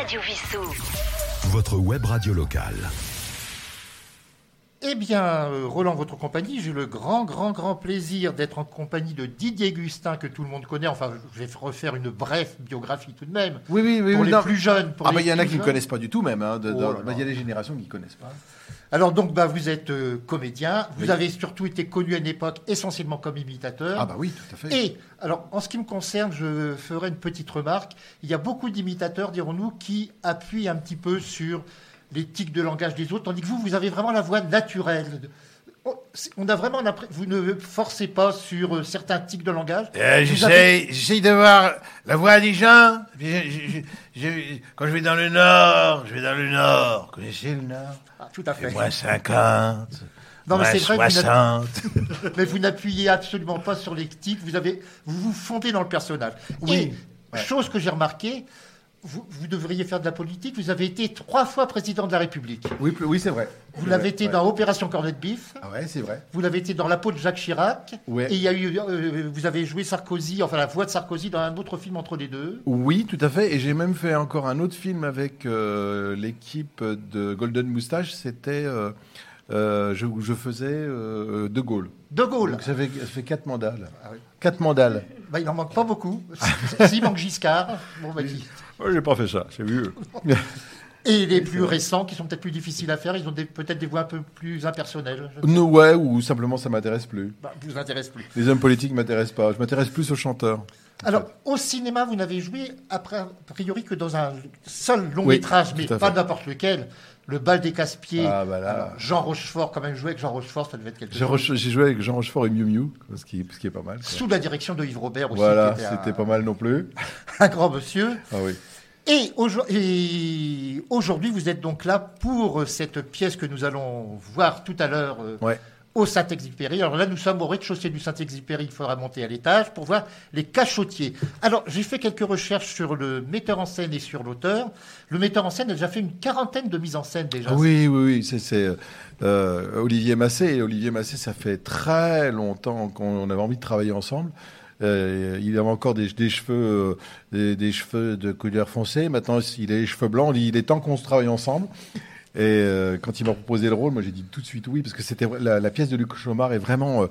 Radio. Votre web radio locale. Eh bien, euh, Roland, votre compagnie, j'ai le grand, grand, grand plaisir d'être en compagnie de Didier Gustin, que tout le monde connaît. Enfin, je vais refaire une brève biographie tout de même. Oui, oui, oui. Pour oui, les non. plus jeunes. pour Ah, bah, il y en a qui ne connaissent pas du tout, même. hein, Oh bah, Il y a des générations qui ne connaissent pas. Alors, donc, bah, vous êtes euh, comédien. Vous Oui. avez surtout été connu à une époque essentiellement comme imitateur. Ah, bah oui, tout à fait. Et, alors, en ce qui me concerne, je ferai une petite remarque. Il y a beaucoup d'imitateurs, dirons-nous, qui appuient un petit peu sur les tics de langage des autres, tandis que vous, vous avez vraiment la voix naturelle. Oh, On a vraiment vous ne forcez pas sur euh, certains tics de langage. Euh, J'essaye j'essaye de voir la voix des gens. Puis je- je- je- je- quand je vais dans le Nord, je vais dans le Nord. Vous connaissez le Nord? Ah, tout à fait. Moins 50, Non, mais moins c'est vrai, vous n'avez- 60. Mais vous n'appuyez absolument pas sur les tics. Vous avez, vous vous fondez dans le personnage. Oui. Et chose que j'ai remarqué, vous, vous devriez faire de la politique. Vous avez été trois fois président de la République. Oui, oui c'est vrai. Vous l'avez été ouais. dans Opération Cornet de Bif. Ah ouais, c'est vrai. Vous l'avez été dans La peau de Jacques Chirac. Ouais. Et il y a eu, euh, vous avez joué Sarkozy, enfin la voix de Sarkozy dans un autre film entre les deux. Oui, tout à fait. Et j'ai même fait encore un autre film avec euh, l'équipe de Golden Moustache. C'était. euh, euh, je, je faisais euh, De Gaulle. De Gaulle. Donc ça fait, ça fait quatre mandats. là. Ah oui. Quatre mandats. Bah, il n'en manque pas beaucoup. S'il manque Giscard, bon, bah, Ouais, j'ai pas fait ça, c'est vieux. Et les plus récents, qui sont peut-être plus difficiles à faire, ils ont peut-être des voix un peu plus impersonnelles. No, ouais, ou simplement ça m'intéresse plus. Bah, vous intéresse plus. Les hommes politiques m'intéressent pas. Je m'intéresse plus aux chanteurs. Alors, au cinéma, vous n'avez joué, après, a priori, que dans un seul long Oui, métrage, mais pas n'importe lequel. Le bal des casse-pieds. Ah, bah là. Jean Rochefort, quand même, joué avec Jean Rochefort, ça devait être quelque J'ai chose. J'ai joué avec Jean Rochefort et Miu Miu, ce qui, ce qui est pas mal. quoi. Sous la direction de Yves Robert aussi. Voilà, un- c'était pas mal non plus. Un grand monsieur. Ah oui. Et aujourd- et aujourd'hui, vous êtes donc là pour cette pièce que nous allons voir tout à l'heure euh, Ouais. au Saint-Exupéry. Alors là, nous sommes au rez-de-chaussée du Saint-Exupéry. Il faudra monter à l'étage pour voir les cachotiers. Alors, j'ai fait quelques recherches sur le metteur en scène et sur l'auteur. Le metteur en scène a déjà fait une quarantaine de mises en scène déjà. Ah oui, oui, oui. C'est, c'est, euh, Olivier Massé. Et Olivier Massé, ça fait très longtemps qu'on avait envie de travailler ensemble. Euh, il avait encore des, cheveux, euh, des, cheveux de couleur foncée. Maintenant, il a les cheveux blancs. Il est temps qu'on se travaille ensemble. Et euh, quand il m'a proposé le rôle, moi j'ai dit tout de suite oui parce que c'était la, pièce de Luc Chomard est vraiment,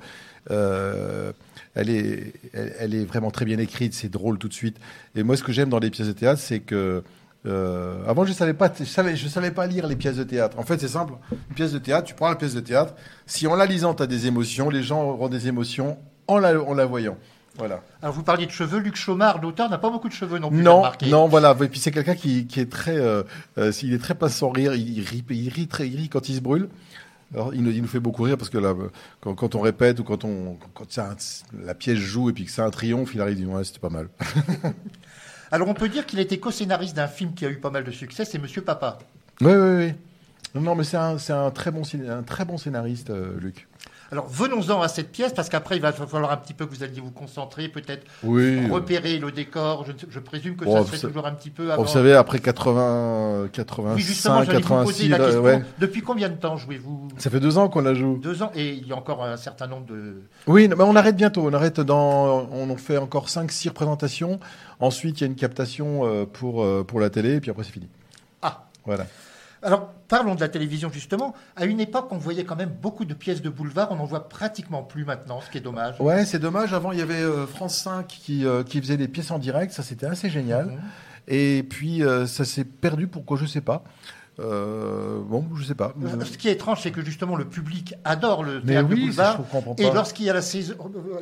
elle est, elle, est vraiment très bien écrite, c'est drôle tout de suite. Et moi, ce que j'aime dans les pièces de théâtre, c'est que avant, je savais pas, je savais, je savais pas lire les pièces de théâtre. En fait, c'est simple. Une pièce de théâtre, tu prends la pièce de théâtre. Si en la lisant, tu as des émotions, les gens auront des émotions en la, en la voyant. Voilà. Alors, vous parliez de cheveux. Luc Chaumard, l'auteur, n'a pas beaucoup de cheveux non plus. Non, non, voilà. Et puis c'est quelqu'un qui, qui est très, euh, euh, il est très pas sans rire. Il rit, il rit très, il rit quand il se brûle. Alors, il nous, il nous fait beaucoup rire parce que là, quand, quand on répète ou quand on, quand c'est un- la pièce joue et puis que c'est un triomphe, il arrive, il dit ouais, c'était pas mal. Alors, on peut dire qu'il a été co-scénariste d'un film qui a eu pas mal de succès, c'est Monsieur Papa. Oui, oui, oui. Non, mais c'est un, très bon, un très bon scénariste, euh, Luc. Alors, venons-en à cette pièce, parce qu'après, il va falloir un petit peu que vous alliez vous concentrer, peut-être Oui. repérer le décor. Je, je présume que Bon, ça serait sa- toujours un petit peu Bon, avant. vous savez, après 80, 85, oui, justement, j'allais vous poser 86, la question. ouais. Depuis combien de temps jouez-vous? Ça fait deux ans qu'on la joue. Deux ans, et il y a encore un certain nombre de. Oui, mais on arrête bientôt. On arrête dans, on en fait encore 5 6 représentations. Ensuite, il y a une captation euh, pour euh, pour la télé, et puis après c'est fini. Ah Voilà. Alors, parlons de la télévision, justement. À une époque, on voyait quand même beaucoup de pièces de boulevard. On n'en voit pratiquement plus maintenant, ce qui est dommage. Ouais, c'est dommage. Avant, il y avait euh, France 5 qui euh, qui faisait des pièces en direct. Ça, c'était assez génial. Mhm. Et puis euh, ça s'est perdu. Pourquoi Je sais pas. Euh, bon, je sais pas. Euh, Ce qui est étrange, c'est que justement, le public adore le théâtre de oui, ça, boulevard. je. Et lorsqu'il y a la, euh,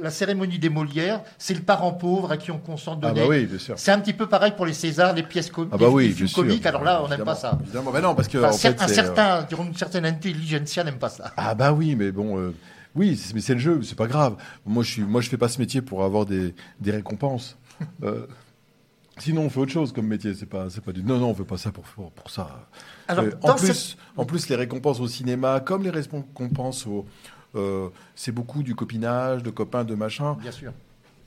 la cérémonie des Molières, c'est le parent pauvre à qui on consent de Ah bah oui, bien sûr. C'est un petit peu pareil pour les Césars, les pièces comiques, Ah bah oui, films comiques. Alors là, on n'aime pas ça. Évidemment, bah non, parce que Enfin, en fait, un euh, une certaine intelligentsia n'aime pas ça. Ah bah oui, mais bon, euh, oui, c'est- mais c'est le jeu, c'est pas grave. Moi, je suis, moi, je fais pas ce métier pour avoir des, des récompenses. Sinon, on fait autre chose comme métier. C'est pas, c'est pas du. Non, non, on fait pas ça pour pour, pour ça. Alors, Euh, en plus, cette- en plus, les récompenses au cinéma, comme les récompenses au, euh, c'est beaucoup du copinage, de copains, de machin. Bien sûr.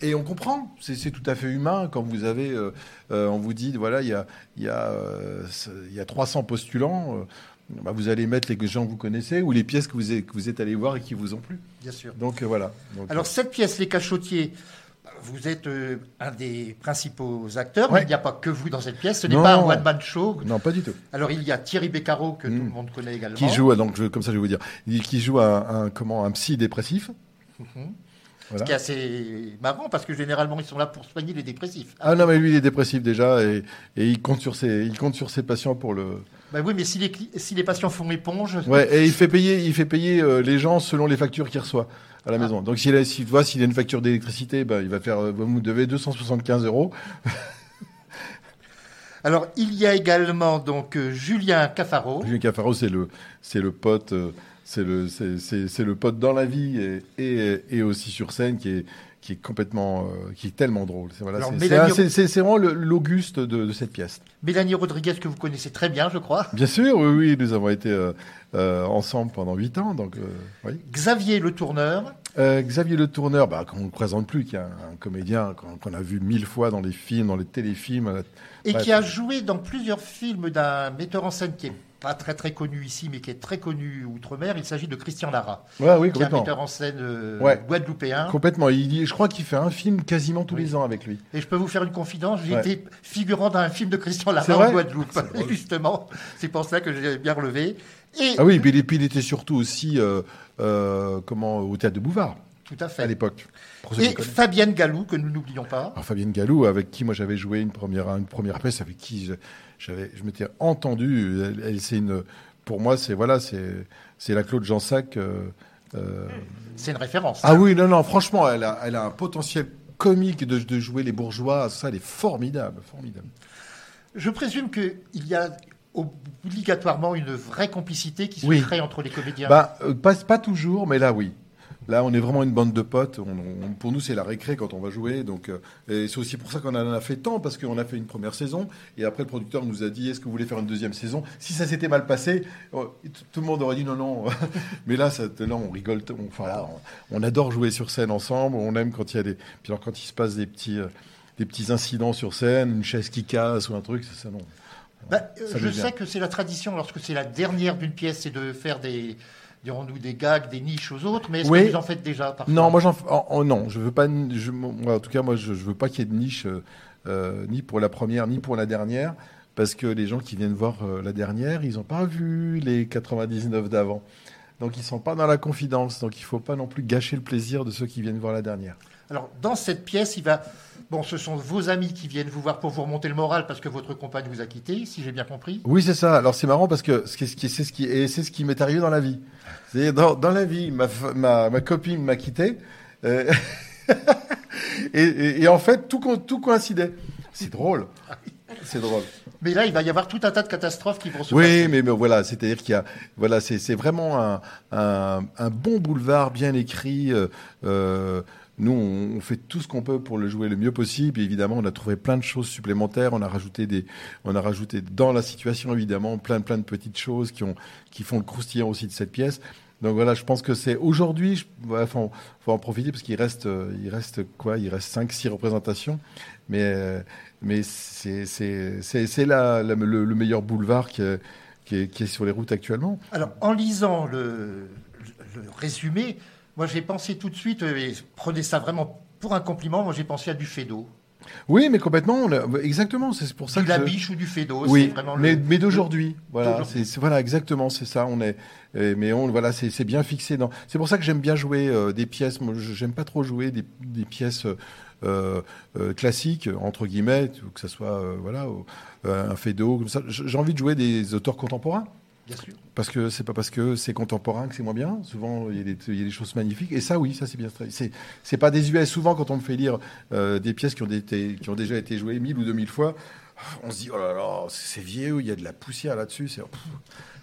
Et on comprend, c'est tout à fait humain quand vous avez, euh, on vous dit, voilà, il y a, il y, a, euh, ce- il y a 300 postulants, bah, vous allez mettre les gens que vous connaissez ou les pièces que vous êtes, que vous êtes allé voir et qui vous ont plu. Bien sûr. Donc voilà. Donc, Alors, cette pièce, Les Cachotiers, Vous êtes euh, un des principaux acteurs, Ouais. mais il n'y a pas que vous dans cette pièce. Ce n'est pas un one-man show. Non, pas du tout. Alors il y a Thierry Beccaro, que tout Mm. le monde connaît également. Qui joue, donc je- comme ça je vais vous dire, qui joue un, un- comment, un psy dépressif. Mhm. Voilà. Ce qui est assez marrant, parce que généralement, ils sont là pour soigner les dépressifs. Ah non, mais lui il est dépressif déjà et, et il compte sur ses, il compte sur ses patients pour le. Ben oui, mais si les, si les patients font éponge, Ouais, et il fait payer, il fait payer euh, les gens selon les factures qu'il reçoit à la Ah. maison. Donc s'il a, voit s'il a une facture d'électricité, ben, il va faire, euh, vous devez 275 euros. Alors, il y a également donc euh, Julien Cafaro. Julien Cafaro, c'est le, c'est le pote, euh, c'est le, c'est, pote dans la vie et, et, et aussi sur scène qui est, qui est complètement, euh, qui est tellement drôle. C'est, voilà, vraiment l'Auguste de, de cette pièce. Mélanie Rodriguez, que vous connaissez très bien, je crois. Bien sûr, oui, oui, nous avons été euh, euh, ensemble pendant huit ans, donc oui. Xavier Le Tourneur. Xavier Le Tourneur, bah, qu'on ne présente plus, qui est un, un comédien qu'on, a vu mille fois dans les films, dans les téléfilms. Et Bref. qui a joué dans plusieurs films d'un metteur en scène qui est pas très très connu ici, mais qui est très connu outre-mer. Il s'agit de Christian Lara, Ouais, oui, qui est un metteur en scène euh, Ouais. guadeloupéen. Complètement. Il, je crois qu'il fait un film quasiment tous Oui. les ans avec lui. Et je peux vous faire une confidence, j'ai Ouais. été figurant dans un film de Christian Lara en Guadeloupe, justement. C'est pour ça que j'ai bien relevé. Et Ah oui, puis, il- puis il était surtout aussi euh, euh, comment, au théâtre de Bouvard tout à à fait. l'époque. Ceux qui Et. Fabienne Galou, que nous n'oublions pas. Alors, Fabienne Gallou, avec qui moi j'avais joué une première, une première pièce, avec qui je, j'avais, je m'étais entendu. Elle, elle, c'est une, pour moi, c'est voilà, c'est, c'est la Claude Jansac. euh, euh, C'est une référence. Ah oui, non, non, franchement, elle a, elle a un potentiel comique de, de jouer les bourgeois. Ça, elle est formidable, formidable. Je présume qu'il y a obligatoirement une vraie complicité qui se Oui. crée entre les comédiens. Bah, euh, pas, pas toujours, mais là, oui. Là, on est vraiment une bande de potes. On- on- pour nous, c'est la récré quand on va jouer. Donc, euh, c'est aussi pour ça qu'on en a fait tant, parce qu'on a fait une première saison. Et après, le producteur nous a dit Est-ce que vous voulez faire une deuxième saison? Si ça s'était mal passé, t- tout le monde aurait dit non, non. mais là, ça, là, on rigole. On, enfin, là, on, adore jouer sur scène ensemble. On aime quand il y a des. Puis alors, quand il se passe des petits, euh, des petits incidents sur scène, une chaise qui casse ou un truc, c'est ça, non. Bah, je sais que c'est la tradition, lorsque c'est la dernière d'une pièce, c'est de faire des, dirons-nous, des gags, des niches aux autres. Mais est-ce Oui. que vous en faites déjà parfois Non, moi j'en oh, oh, non, je veux pas. Je, moi, en tout cas, moi, je, je veux pas qu'il y ait de niche euh, euh, ni pour la première ni pour la dernière, parce que les gens qui viennent voir euh, la dernière, ils n'ont pas vu les 99 d'avant, donc ils sont pas dans la confidence. Donc il faut pas non plus gâcher le plaisir de ceux qui viennent voir la dernière. Alors, dans cette pièce, il va. Bon, ce sont vos amis qui viennent vous voir pour vous remonter le moral parce que votre compagne vous a quitté, si j'ai bien compris. Oui, c'est ça. Alors c'est marrant parce que ce qui- c'est ce qui et c'est ce qui m'est arrivé dans la vie. C'est dans, dans la vie, ma, ma, ma copine m'a quitté. euh, et, et- et en fait, tout, tout coïncidait. C'est drôle. C'est drôle. Mais là, il va y avoir tout un tas de catastrophes qui vont se Oui, passer. mais, mais voilà, c'est-à-dire qu'il y a, voilà, c'est c'est vraiment un, un, un bon boulevard bien écrit. euh, euh, nous, on, fait tout ce qu'on peut pour le jouer le mieux possible. Et évidemment, on a trouvé plein de choses supplémentaires. On a rajouté des, on a rajouté dans la situation évidemment plein, plein de petites choses qui ont, qui font le croustillant aussi de cette pièce. Donc voilà, je pense que c'est aujourd'hui, ouais, faut, en profiter parce qu'il reste, il reste quoi? Il reste 5 six représentations, mais mais c'est là le, le meilleur boulevard qui est, qui est sur les routes actuellement. Alors, en lisant le résumé, moi, j'ai pensé tout de suite, euh, et prenez ça vraiment pour un compliment, moi, j'ai pensé à du Fédo. Oui, mais complètement, exactement. C'est pour ça Du que je- Labiche ou du Fédo. c'est Oui, vraiment le- mais, mais d'aujourd'hui, voilà, c'est c'est- voilà exactement, c'est ça. On est, mais on voilà, c'est c'est bien fixé. Dans. C'est pour ça que j'aime bien jouer euh, des pièces. Moi, je- j'aime pas trop jouer des, des pièces euh, euh, classiques entre guillemets, ou que ça soit voilà un Fédo comme ça. J'ai envie de jouer des auteurs contemporains. Bien sûr. Parce que c'est pas parce que c'est contemporain que c'est moins bien. Souvent, il y, a des, il y a des choses magnifiques. Et ça, oui, ça c'est bien. C'est c'est pas désuet. Souvent, quand on me fait lire euh, des pièces qui ont, été, qui ont déjà été jouées mille ou deux mille fois, on se dit oh là là, c'est vieux. Il y a de la poussière là-dessus. C'est.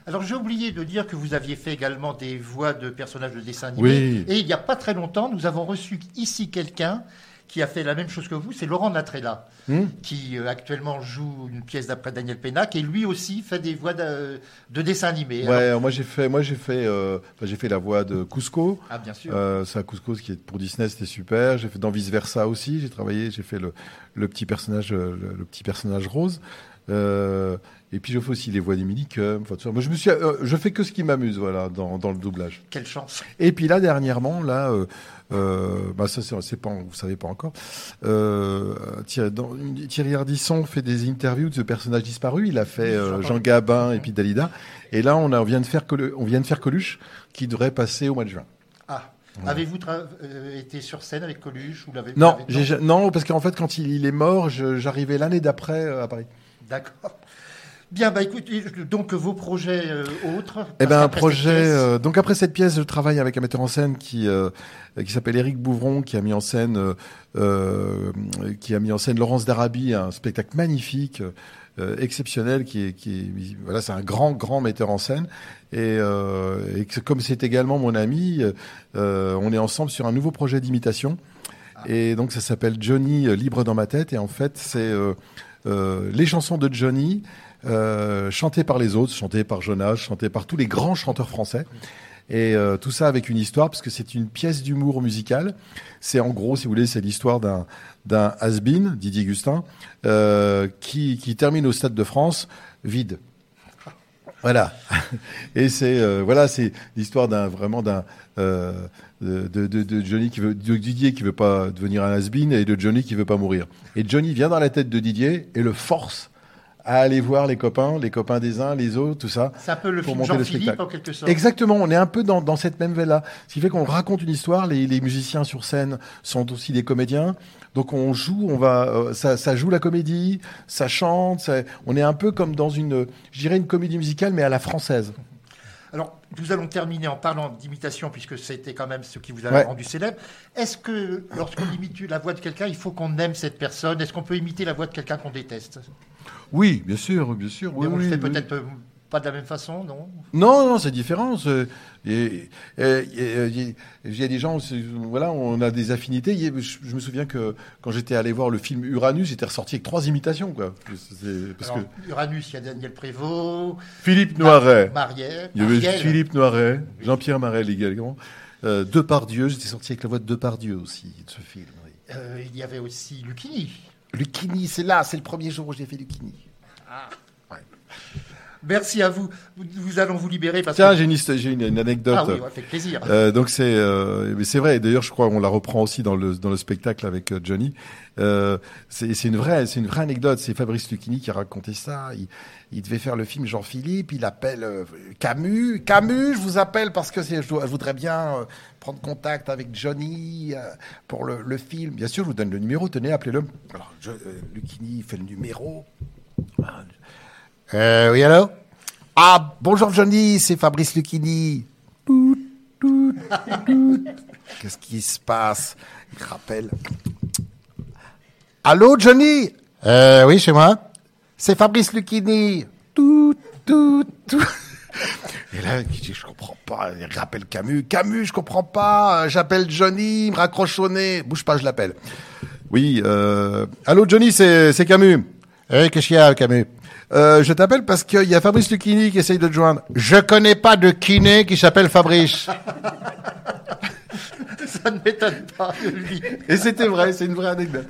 Alors j'ai oublié de dire que vous aviez fait également des voix de personnages de dessins animés. Oui. Et il n'y a pas très longtemps, nous avons reçu ici quelqu'un qui a fait la même chose que vous, c'est Laurent Natrella, Hmm qui euh, actuellement joue une pièce d'après Daniel Pénac, et lui aussi fait des voix de, de dessins animés. Ouais, Alors- moi j'ai fait, moi j'ai fait, euh, j'ai fait la voix de Cusco. ah bien sûr. Euh, ça, Cusco, qui est pour Disney, c'était super. J'ai fait dans Vice Versa aussi. J'ai travaillé, j'ai fait le, le petit personnage, euh, le, le petit personnage rose. Euh, et puis je fais aussi les voix tout ça. Moi, je me suis, euh, je fais que ce qui m'amuse, voilà, dans, dans le doublage. Quelle chance. Et puis là, dernièrement, là, euh, euh, bah ça, c'est pas, vous savez pas encore. Euh, Thierry, dans- Thierry Ardisson fait des interviews de ce personnage disparu. Il a fait Jean Gabin et puis Dalida. Et là, on, a, on vient de faire, on vient de faire Coluche, qui devrait passer au mois de juin. Ah, avez-vous euh, été sur scène avec Coluche ou Non, non, parce qu'en fait, quand il, il est mort, j'arrivais l'année d'après euh, à Paris. D'accord. Bien, bah écoutez, donc vos projets euh, autres. Eh ben, un projet. euh, donc après cette pièce, je travaille avec un metteur en scène qui euh, qui s'appelle Éric Bouvron, qui a mis en scène qui a mis en scène Laurence d'Arabie, un spectacle magnifique, exceptionnel, qui est qui est voilà, c'est un grand grand metteur en scène. Et, et que comme c'est également mon ami, on est ensemble sur un nouveau projet d'imitation. Et donc ça s'appelle Johnny libre dans ma tête. Et en fait, c'est les chansons de Johnny euh, chantées par les autres, chantées par Jonas, chantées par tous les grands chanteurs français. Et euh, tout ça avec une histoire, parce que c'est une pièce d'humour musical. C'est en gros, si vous voulez, c'est l'histoire d'un d'un has-been, Didier Gustin, euh, qui, qui termine au Stade de France vide. Voilà. Et c'est voilà, c'est l'histoire d'un vraiment d'un de, Johnny qui veut Didier qui veut pas devenir un has-been et de Johnny qui veut pas mourir. Et Johnny vient dans la tête de Didier et le force à aller voir les copains, les copains des uns, les autres, tout ça. C'est un peu le pour film Jean-Philippe spectacle. en quelque sorte. Exactement, on est un peu dans, dans cette même veine-là. Ce qui fait qu'on raconte une histoire, les, les musiciens sur scène sont aussi des comédiens. Donc on joue, on va, euh, ça, ça joue la comédie, ça chante, ça- on est un peu comme dans une, je dirais une comédie musicale, mais à la française. Alors, nous allons terminer en parlant d'imitation, puisque c'était quand même ce qui vous a Ouais. rendu célèbre. Est-ce que, lorsqu'on imite la voix de quelqu'un, il faut qu'on aime cette personne? Est-ce qu'on peut imiter la voix de quelqu'un qu'on déteste? Oui, bien sûr, bien sûr. Mais oui, on le oui, fait oui. peut-être pas de la même façon, non? Non, non, c'est différent. Il y a des gens, voilà, on a des affinités. A- Je, je me souviens que quand j'étais allé voir le film Uranus, j'étais ressorti avec trois imitations, quoi. C'est- Parce Alors, que Uranus, il y a Daniel Prévost, Philippe Noiret, il y avait Marielle. Philippe Noiret, Jean-Pierre Marel également, euh, Depardieu. J'étais sorti avec la voix de Depardieu aussi de ce film. oui. Euh, il y avait aussi Lucchini. Lucchini, c'est là, c'est le premier jour où j'ai fait Lucchini. Merci à vous. Nous, allons vous libérer parce Tiens, que... j'ai une, anecdote. Ah oui, avec plaisir. Euh, donc c'est euh, mais c'est vrai. D'ailleurs, je crois on la reprend aussi dans le dans le spectacle avec euh, Johnny. Euh, c'est une vraie c'est une vraie anecdote. C'est Fabrice Lucchini qui a raconté ça. Il, il devait faire le film Jean-Philippe. Il appelle euh, Camus. Camus, je vous appelle parce que je, voudrais bien euh, prendre contact avec Johnny pour le, le film. Bien sûr, je vous donne le numéro. Tenez, appelez-le. Alors, je, Lucchini fait le numéro. Euh, oui, allô? Ah, bonjour Johnny, c'est Fabrice Lucchini. Tout, tout, tout. Qu'est-ce qui se passe? Il rappelle. Allô Johnny? Euh, Oui, chez moi. C'est Fabrice Lucchini. Tout, tout, tout. Et là, il dit, je comprends pas. Il rappelle Camus. Camus, je comprends pas. J'appelle Johnny, il me raccroche au nez. Bouge pas, je l'appelle. Oui, euh... Allô Johnny, c'est c'est Camus. Eh, qu'est-ce qu'il y a, Camus euh, Je t'appelle parce qu'il y a Fabrice Lucchini qui essaye de te joindre. Je connais pas de kiné qui s'appelle Fabrice. Ça ne m'étonne pas de lui. Et c'était vrai, c'est une vraie anecdote.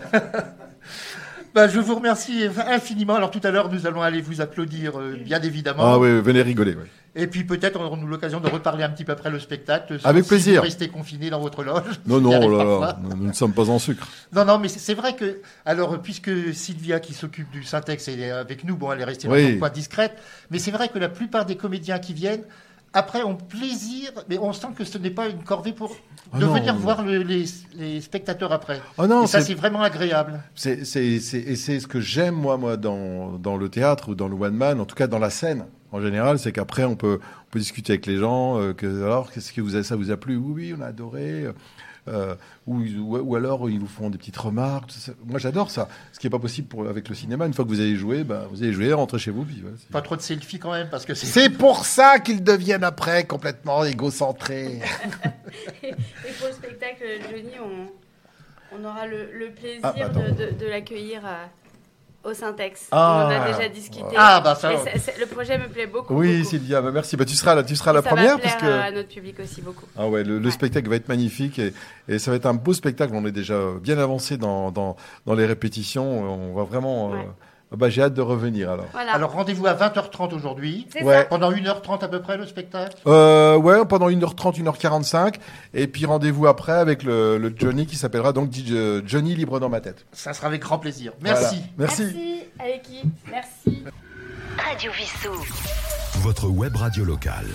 Bah, je vous remercie infiniment. Alors tout à l'heure, nous allons aller vous applaudir, euh, bien évidemment. Ah oui, venez rigoler. ouais. Et puis peut-être aurons-nous l'occasion de reparler un petit peu après le spectacle. Avec si plaisir. Vous restez confiné dans votre loge. Non, non, oh là là, nous, ne sommes pas en sucre. Non, non, mais c'est vrai que, alors, puisque Sylvia qui s'occupe du syntaxe est avec nous, bon, elle est restée Oui. coin discrète, mais c'est vrai que la plupart des comédiens qui viennent, après, ont plaisir, mais on sent que ce n'est pas une corvée pour Ah de non, venir non. voir le- les, les spectateurs après. Oh non, Et ça, c'est- vraiment agréable. C'est, c'est, c'est, et c'est ce que j'aime moi, moi, dans, dans le théâtre ou dans le one man, en tout cas dans la scène en général, c'est qu'après on peut, on peut discuter avec les gens. euh, que, alors, qu'est-ce que vous a, ça vous a plu? Oui, oui, on a adoré. Euh, ou, ou, ou alors ils vous font des petites remarques. Moi, j'adore ça. Ce qui est pas possible pour, avec le cinéma. Une fois que vous avez joué, ben, vous avez joué, rentrez chez vous. Puis, Pas trop de selfies quand même, parce que c'est. c'est pour ça qu'ils deviennent après complètement égocentrés. Et pour le spectacle Johnny, on, on aura le, le plaisir Ah, bah, de- de l'accueillir à- au Syntex. Ah. on en a déjà discuté. Ah, bah, ça le projet me plaît beaucoup. Oui, beaucoup. Sylvia, bah, merci. Bah, tu seras là, tu seras la ça première va plaire parce que. à notre public aussi beaucoup. Ah ouais, le, le Ouais. spectacle va être magnifique et, et ça va être un beau spectacle. On est déjà bien avancé dans, dans, dans les répétitions. On va vraiment, euh, Ouais. Bah, j'ai hâte de revenir alors. Voilà. Alors rendez-vous à 20h30 aujourd'hui. c'est ouais. ça. Pendant 1h30 à peu près le spectacle? Euh, ouais, pendant 1h30, 1h45. Et puis rendez-vous après avec le, le Johnny qui s'appellera donc DJ Johnny Libre dans ma tête. Ça sera avec grand plaisir. Merci. Voilà. Merci. Merci à l'équipe. Merci. Radio Vissou. Votre web radio locale.